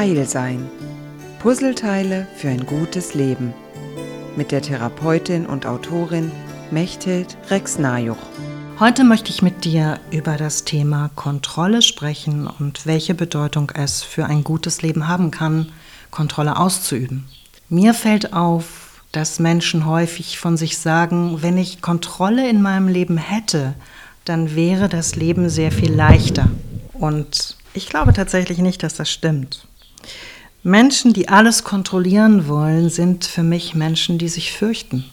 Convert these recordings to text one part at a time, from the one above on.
Heil sein. Puzzleteile für ein gutes Leben. Mit der Therapeutin und Autorin Mechthild Rex-Najuch. Heute möchte ich mit dir über das Thema Kontrolle sprechen und welche Bedeutung es für ein gutes Leben haben kann, Kontrolle auszuüben. Mir fällt auf, dass Menschen häufig von sich sagen, wenn ich Kontrolle in meinem Leben hätte, dann wäre das Leben sehr viel leichter. Und ich glaube tatsächlich nicht, dass das stimmt. Menschen, die alles kontrollieren wollen, sind für mich Menschen, die sich fürchten.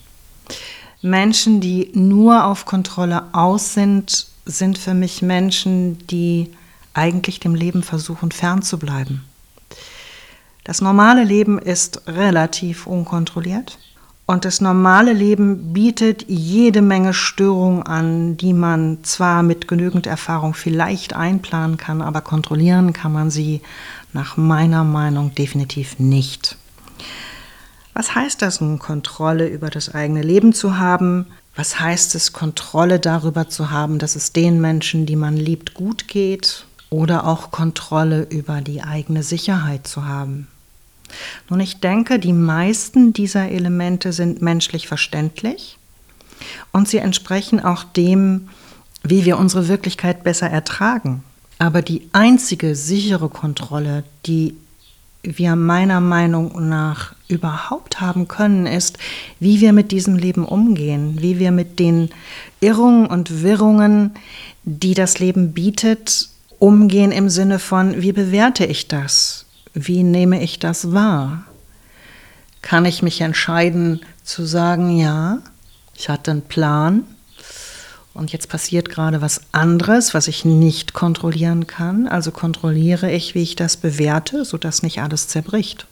Menschen, die nur auf Kontrolle aus sind, sind für mich Menschen, die eigentlich dem Leben versuchen fernzubleiben. Das normale Leben ist relativ unkontrolliert. Und das normale Leben bietet jede Menge Störungen an, die man zwar mit genügend Erfahrung vielleicht einplanen kann, aber kontrollieren kann man sie nach meiner Meinung definitiv nicht. Was heißt das nun, Kontrolle über das eigene Leben zu haben? Was heißt es, Kontrolle darüber zu haben, dass es den Menschen, die man liebt, gut geht? Oder auch Kontrolle über die eigene Sicherheit zu haben? Nun, ich denke, die meisten dieser Elemente sind menschlich verständlich und sie entsprechen auch dem, wie wir unsere Wirklichkeit besser ertragen. Aber die einzige sichere Kontrolle, die wir meiner Meinung nach überhaupt haben können, ist, wie wir mit diesem Leben umgehen, wie wir mit den Irrungen und Wirrungen, die das Leben bietet, umgehen im Sinne von, wie bewerte ich das? Wie nehme ich das wahr? Kann ich mich entscheiden zu sagen, ja, ich hatte einen Plan und jetzt passiert gerade was anderes, was ich nicht kontrollieren kann. Also kontrolliere ich, wie ich das bewerte, sodass nicht alles zerbricht.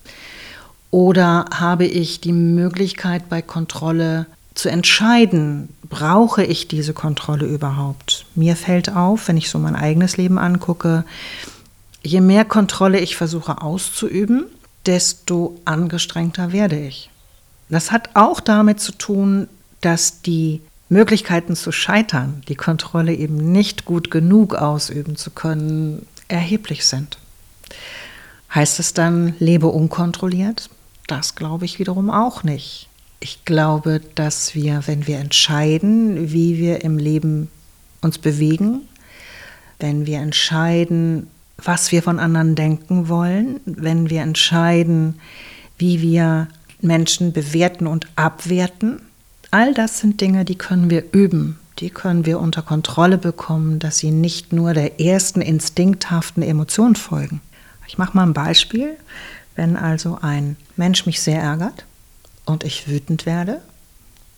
Oder habe ich die Möglichkeit bei Kontrolle zu entscheiden, brauche ich diese Kontrolle überhaupt? Mir fällt auf, wenn ich so mein eigenes Leben angucke, je mehr Kontrolle ich versuche auszuüben, desto angestrengter werde ich. Das hat auch damit zu tun, dass die Möglichkeiten zu scheitern, die Kontrolle eben nicht gut genug ausüben zu können, erheblich sind. Heißt es dann, lebe unkontrolliert? Das glaube ich wiederum auch nicht. Ich glaube, dass wir, wenn wir entscheiden, wie wir im Leben uns bewegen, wenn wir entscheiden, was wir von anderen denken wollen, wenn wir entscheiden, wie wir Menschen bewerten und abwerten. All das sind Dinge, die können wir üben, die können wir unter Kontrolle bekommen, dass sie nicht nur der ersten instinkthaften Emotion folgen. Ich mache mal ein Beispiel. Wenn also ein Mensch mich sehr ärgert und ich wütend werde,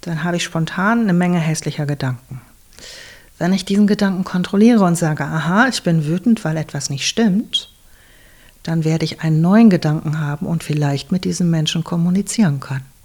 dann habe ich spontan eine Menge hässlicher Gedanken. Wenn ich diesen Gedanken kontrolliere und sage, aha, ich bin wütend, weil etwas nicht stimmt, dann werde ich einen neuen Gedanken haben und vielleicht mit diesem Menschen kommunizieren können.